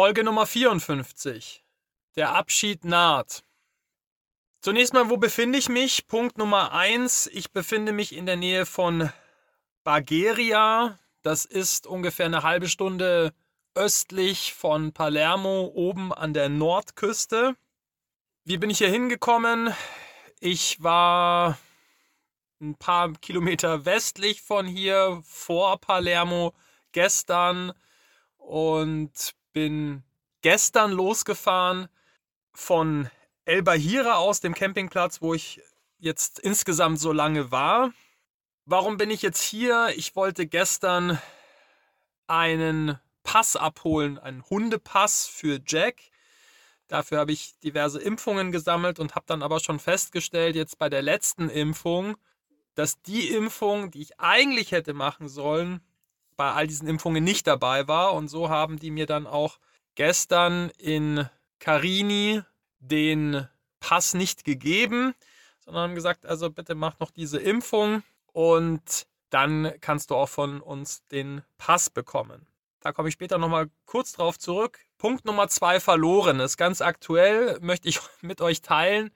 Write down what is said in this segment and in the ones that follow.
Folge Nummer 54. Der Abschied naht. Zunächst mal, wo befinde ich mich? Punkt Nummer 1. Ich befinde mich in der Nähe von Bagheria. Das ist ungefähr eine halbe Stunde östlich von Palermo, oben an der Nordküste. Wie bin ich hier hingekommen? Ich war ein paar Kilometer westlich von hier, vor Palermo, gestern und bin gestern losgefahren von El Bahira aus, dem Campingplatz, wo ich jetzt insgesamt so lange war. Warum bin ich jetzt hier? Ich wollte gestern einen Pass abholen, einen Hundepass für Jack. Dafür habe ich diverse Impfungen gesammelt und habe dann aber schon festgestellt, jetzt bei der letzten Impfung, dass die Impfung, die ich eigentlich hätte machen sollen, bei all diesen Impfungen nicht dabei war. Und so haben die mir dann auch gestern in Carini den Pass nicht gegeben, sondern haben gesagt, also bitte mach noch diese Impfung und dann kannst du auch von uns den Pass bekommen. Da komme ich später nochmal kurz drauf zurück. Punkt Nummer zwei verloren ist ganz aktuell, möchte ich mit euch teilen.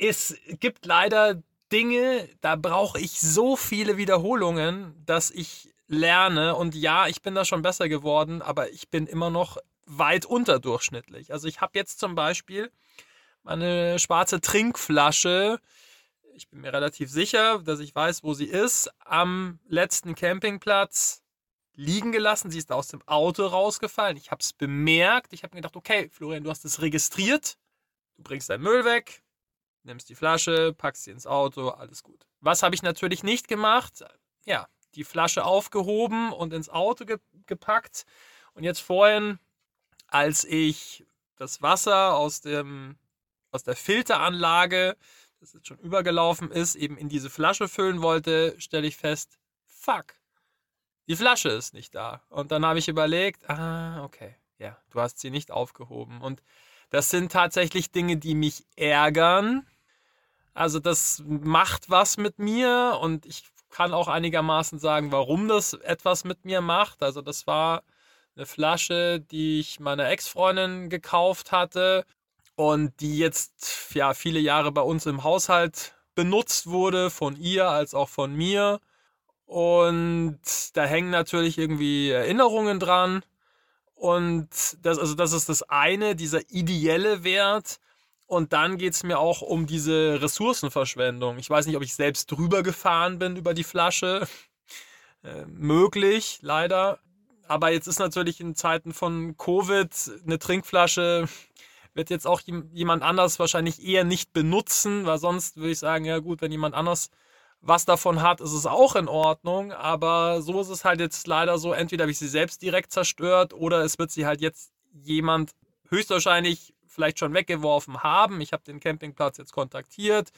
Es gibt leider Dinge, da brauche ich so viele Wiederholungen, dass ich lerne. Und ja, ich bin da schon besser geworden, aber ich bin immer noch weit unterdurchschnittlich. Also ich habe jetzt zum Beispiel meine schwarze Trinkflasche, ich bin mir relativ sicher, dass ich weiß, wo sie ist, am letzten Campingplatz liegen gelassen. Sie ist aus dem Auto rausgefallen. Ich habe es bemerkt. Ich habe mir gedacht, okay, Florian, du hast es registriert. Du bringst deinen Müll weg, nimmst die Flasche, packst sie ins Auto, alles gut. Was habe ich natürlich nicht gemacht? Ja, die Flasche aufgehoben und ins Auto ge gepackt. Und jetzt vorhin, als ich das Wasser aus, dem, aus der Filteranlage, das jetzt schon übergelaufen ist, eben in diese Flasche füllen wollte, stelle ich fest, fuck, die Flasche ist nicht da. Und dann habe ich überlegt, ah, okay, ja, du hast sie nicht aufgehoben. Und das sind tatsächlich Dinge, die mich ärgern. Also das macht was mit mir und ich kann auch einigermaßen sagen, warum das etwas mit mir macht. Also das war eine Flasche, die ich meiner Ex-Freundin gekauft hatte und die jetzt ja viele Jahre bei uns im Haushalt benutzt wurde, von ihr als auch von mir. Und da hängen natürlich irgendwie Erinnerungen dran. Und das, also das ist das eine, dieser ideelle Wert. Und dann geht es mir auch um diese Ressourcenverschwendung. Ich weiß nicht, ob ich selbst drüber gefahren bin über die Flasche. Äh, möglich, leider. Aber jetzt ist natürlich in Zeiten von Covid eine Trinkflasche wird jetzt auch jemand anders wahrscheinlich eher nicht benutzen, weil sonst würde ich sagen, ja gut, wenn jemand anders was davon hat, ist es auch in Ordnung. Aber so ist es halt jetzt leider so, entweder habe ich sie selbst direkt zerstört oder es wird sie halt jetzt jemand höchstwahrscheinlich vielleicht schon weggeworfen haben. Ich habe den Campingplatz jetzt kontaktiert.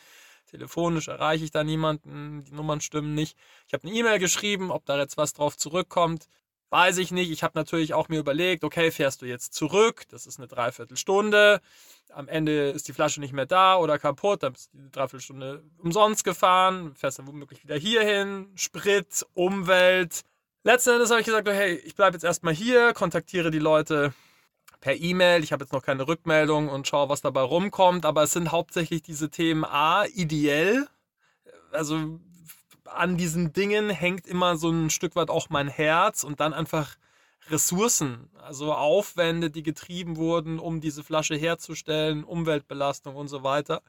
Telefonisch erreiche ich da niemanden, die Nummern stimmen nicht. Ich habe eine E-Mail geschrieben, ob da jetzt was drauf zurückkommt. Weiß ich nicht. Ich habe natürlich auch mir überlegt, okay, fährst du jetzt zurück? Das ist eine Dreiviertelstunde. Am Ende ist die Flasche nicht mehr da oder kaputt. Dann bist du die Dreiviertelstunde umsonst gefahren. Fährst dann womöglich wieder hierhin. Sprit, Umwelt. Letzten Endes habe ich gesagt, hey, ich bleibe jetzt erstmal hier, kontaktiere die Leute per E-Mail. Ich habe jetzt noch keine Rückmeldung und schaue, was dabei rumkommt. Aber es sind hauptsächlich diese Themen A, ideell. Also an diesen Dingen hängt immer so ein Stück weit auch mein Herz und dann einfach Ressourcen, also Aufwände, die getrieben wurden, um diese Flasche herzustellen, Umweltbelastung und so weiter.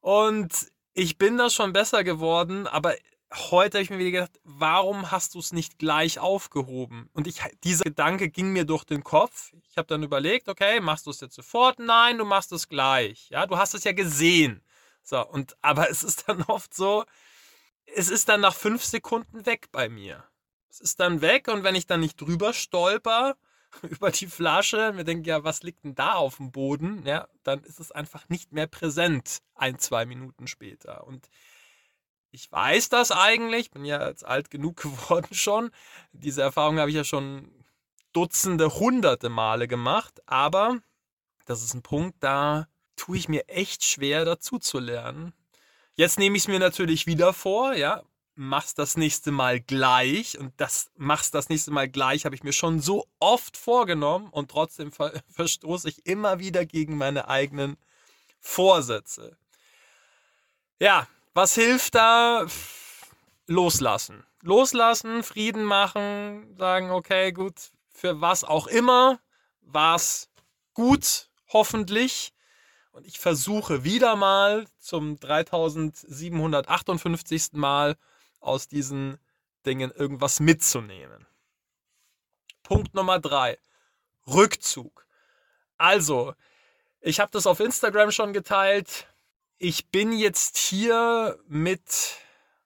Und ich bin da schon besser geworden, aber heute habe ich mir wieder gedacht, warum hast du es nicht gleich aufgehoben? Und ich, dieser Gedanke ging mir durch den Kopf. Ich habe dann überlegt, okay, machst du es jetzt sofort? Nein, du machst es gleich. Ja, du hast es ja gesehen. So, und, aber es ist dann oft so, es ist dann nach fünf Sekunden weg bei mir. Es ist dann weg und wenn ich dann nicht drüber stolper über die Flasche, mir denke, ja, was liegt denn da auf dem Boden? Ja, dann ist es einfach nicht mehr präsent ein, zwei Minuten später. Und ich weiß das eigentlich, bin ja jetzt alt genug geworden schon. Diese Erfahrung habe ich ja schon Dutzende, hunderte Male gemacht, aber das ist ein Punkt, da tue ich mir echt schwer dazu zu lernen. Jetzt nehme ich es mir natürlich wieder vor, ja. mach's das nächste Mal gleich. Und das mach's das nächste Mal gleich habe ich mir schon so oft vorgenommen und trotzdem ver verstoße ich immer wieder gegen meine eigenen Vorsätze. Ja, was hilft da? Loslassen. Loslassen, Frieden machen, sagen, okay, gut, für was auch immer war es gut, hoffentlich. Und ich versuche wieder mal zum 3758. Mal aus diesen Dingen irgendwas mitzunehmen. Punkt Nummer drei. Rückzug. Also, ich habe das auf Instagram schon geteilt. Ich bin jetzt hier mit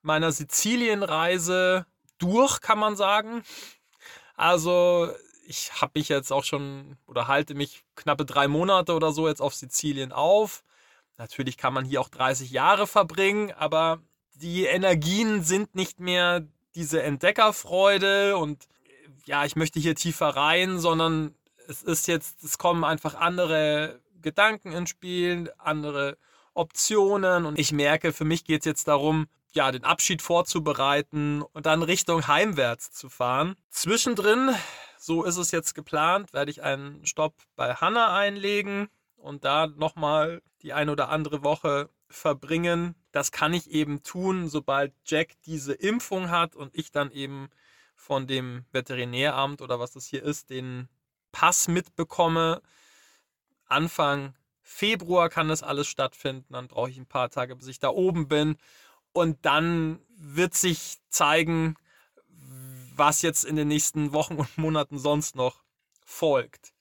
meiner Sizilienreise durch, kann man sagen. Also ich habe mich jetzt auch schon oder halte mich knappe drei Monate oder so jetzt auf Sizilien auf. Natürlich kann man hier auch 30 Jahre verbringen, aber die Energien sind nicht mehr diese Entdeckerfreude und ja, ich möchte hier tiefer rein, sondern es ist jetzt, es kommen einfach andere Gedanken ins Spiel, andere Optionen und ich merke, für mich geht es jetzt darum, ja, den Abschied vorzubereiten und dann Richtung heimwärts zu fahren. Zwischendrin so ist es jetzt geplant, werde ich einen Stopp bei Hanna einlegen und da nochmal die ein oder andere Woche verbringen. Das kann ich eben tun, sobald Jack diese Impfung hat und ich dann eben von dem Veterinäramt oder was das hier ist, den Pass mitbekomme. Anfang Februar kann das alles stattfinden. Dann brauche ich ein paar Tage, bis ich da oben bin. Und dann wird sich zeigen, was jetzt in den nächsten Wochen und Monaten sonst noch folgt.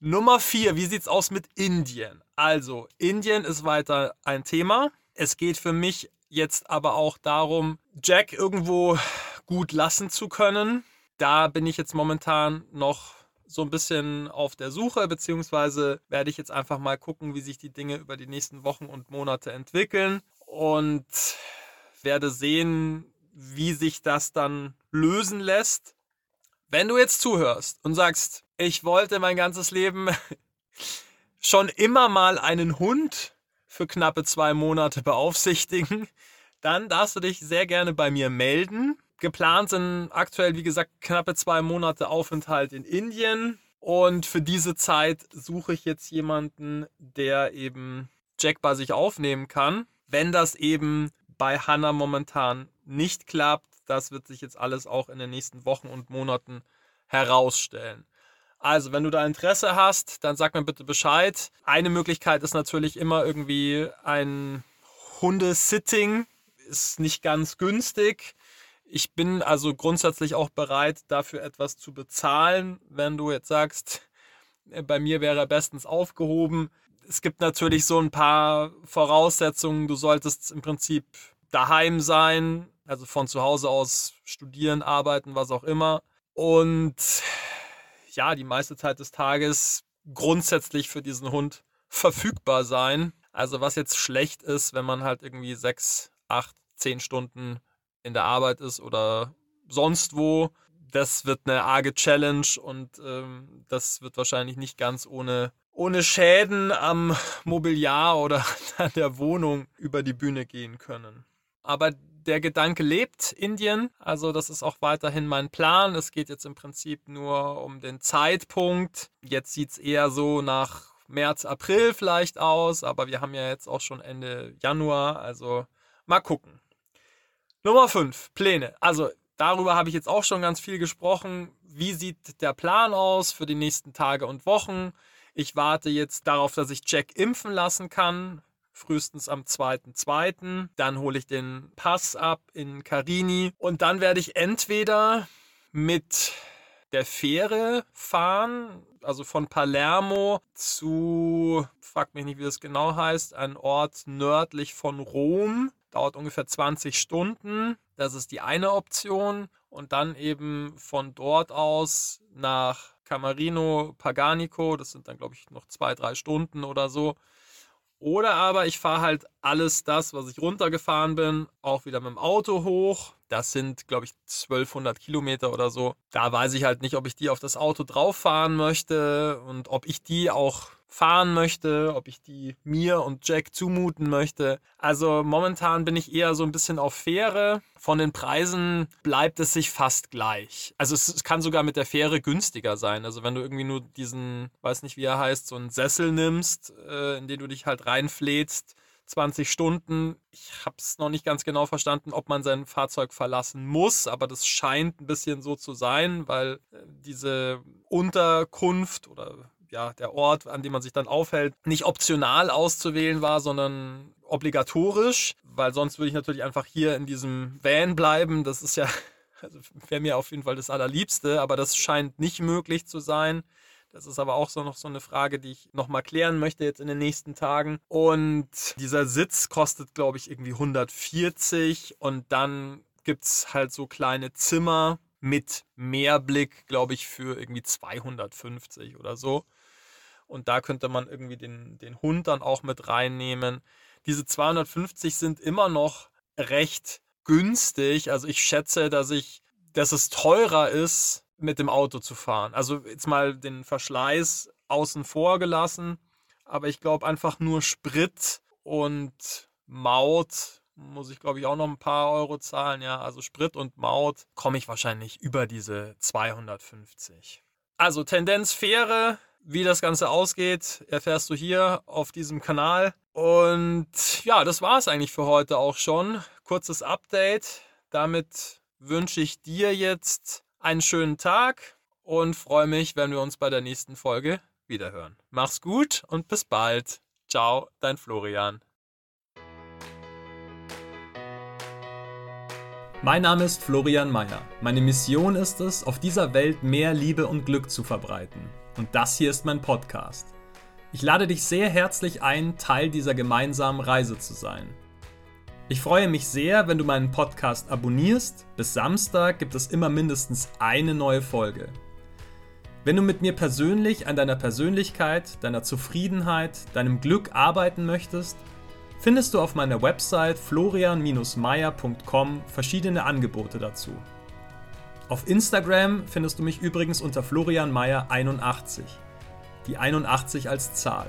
Nummer vier, wie sieht's aus mit Indien? Also, Indien ist weiter ein Thema. Es geht für mich jetzt aber auch darum, Jack irgendwo gut lassen zu können. Da bin ich jetzt momentan noch so ein bisschen auf der Suche, beziehungsweise werde ich jetzt einfach mal gucken, wie sich die Dinge über die nächsten Wochen und Monate entwickeln und werde sehen, wie sich das dann lösen lässt. Wenn du jetzt zuhörst und sagst, ich wollte mein ganzes Leben schon immer mal einen Hund für knappe zwei Monate beaufsichtigen, dann darfst du dich sehr gerne bei mir melden. Geplant sind aktuell, wie gesagt, knappe zwei Monate Aufenthalt in Indien. Und für diese Zeit suche ich jetzt jemanden, der eben Jack bei sich aufnehmen kann. Wenn das eben bei Hannah momentan nicht klappt, das wird sich jetzt alles auch in den nächsten Wochen und Monaten herausstellen. Also, wenn du da Interesse hast, dann sag mir bitte Bescheid. Eine Möglichkeit ist natürlich immer irgendwie ein Hundesitting. Ist nicht ganz günstig. Ich bin also grundsätzlich auch bereit, dafür etwas zu bezahlen, wenn du jetzt sagst, äh, bei mir wäre er bestens aufgehoben. Es gibt natürlich so ein paar Voraussetzungen. Du solltest im Prinzip daheim sein, also von zu Hause aus studieren, arbeiten, was auch immer. Und ja, die meiste Zeit des Tages grundsätzlich für diesen Hund verfügbar sein. Also was jetzt schlecht ist, wenn man halt irgendwie sechs, acht, zehn Stunden in der Arbeit ist oder sonst wo. Das wird eine arge Challenge und ähm, das wird wahrscheinlich nicht ganz ohne, ohne Schäden am Mobiliar oder an der Wohnung über die Bühne gehen können. Aber der Gedanke lebt, Indien. Also das ist auch weiterhin mein Plan. Es geht jetzt im Prinzip nur um den Zeitpunkt. Jetzt sieht es eher so nach März, April vielleicht aus, aber wir haben ja jetzt auch schon Ende Januar. Also mal gucken. Nummer 5, Pläne. Also darüber habe ich jetzt auch schon ganz viel gesprochen. Wie sieht der Plan aus für die nächsten Tage und Wochen? Ich warte jetzt darauf, dass ich Jack impfen lassen kann frühestens am 2.2. Dann hole ich den Pass ab in Carini und dann werde ich entweder mit der Fähre fahren, also von Palermo zu, frag mich nicht, wie das genau heißt, ein Ort nördlich von Rom. Dauert ungefähr 20 Stunden. Das ist die eine Option. Und dann eben von dort aus nach Camarino Paganico. Das sind dann, glaube ich, noch zwei, drei Stunden oder so. Oder aber ich fahre halt alles das, was ich runtergefahren bin, auch wieder mit dem Auto hoch. Das sind, glaube ich, 1200 Kilometer oder so. Da weiß ich halt nicht, ob ich die auf das Auto drauf fahren möchte und ob ich die auch fahren möchte, ob ich die mir und Jack zumuten möchte. Also momentan bin ich eher so ein bisschen auf Fähre. Von den Preisen bleibt es sich fast gleich. Also es kann sogar mit der Fähre günstiger sein. Also wenn du irgendwie nur diesen, weiß nicht wie er heißt, so einen Sessel nimmst, äh, in den du dich halt reinflätst, 20 Stunden. Ich habe es noch nicht ganz genau verstanden, ob man sein Fahrzeug verlassen muss, aber das scheint ein bisschen so zu sein, weil äh, diese Unterkunft oder ja, der Ort, an dem man sich dann aufhält, nicht optional auszuwählen war, sondern obligatorisch, weil sonst würde ich natürlich einfach hier in diesem Van bleiben. Das ist ja, also wäre mir auf jeden Fall das Allerliebste, aber das scheint nicht möglich zu sein. Das ist aber auch so noch so eine Frage, die ich nochmal klären möchte jetzt in den nächsten Tagen. Und dieser Sitz kostet, glaube ich, irgendwie 140 und dann gibt es halt so kleine Zimmer mit Mehrblick, glaube ich, für irgendwie 250 oder so. Und da könnte man irgendwie den, den Hund dann auch mit reinnehmen. Diese 250 sind immer noch recht günstig. Also ich schätze, dass ich, dass es teurer ist, mit dem Auto zu fahren. Also jetzt mal den Verschleiß außen vor gelassen. Aber ich glaube einfach nur Sprit und Maut muss ich glaube ich auch noch ein paar Euro zahlen. Ja, also Sprit und Maut komme ich wahrscheinlich über diese 250. Also Tendenz Fähre, wie das Ganze ausgeht, erfährst du hier auf diesem Kanal. Und ja, das war es eigentlich für heute auch schon. Kurzes Update. Damit wünsche ich dir jetzt einen schönen Tag und freue mich, wenn wir uns bei der nächsten Folge wiederhören. Mach's gut und bis bald. Ciao, dein Florian. Mein Name ist Florian Mayer. Meine Mission ist es, auf dieser Welt mehr Liebe und Glück zu verbreiten. Und das hier ist mein Podcast. Ich lade dich sehr herzlich ein, Teil dieser gemeinsamen Reise zu sein. Ich freue mich sehr, wenn du meinen Podcast abonnierst. Bis Samstag gibt es immer mindestens eine neue Folge. Wenn du mit mir persönlich an deiner Persönlichkeit, deiner Zufriedenheit, deinem Glück arbeiten möchtest, findest du auf meiner Website florian-meier.com verschiedene Angebote dazu. Auf Instagram findest du mich übrigens unter florianmeier81. Die 81 als Zahl.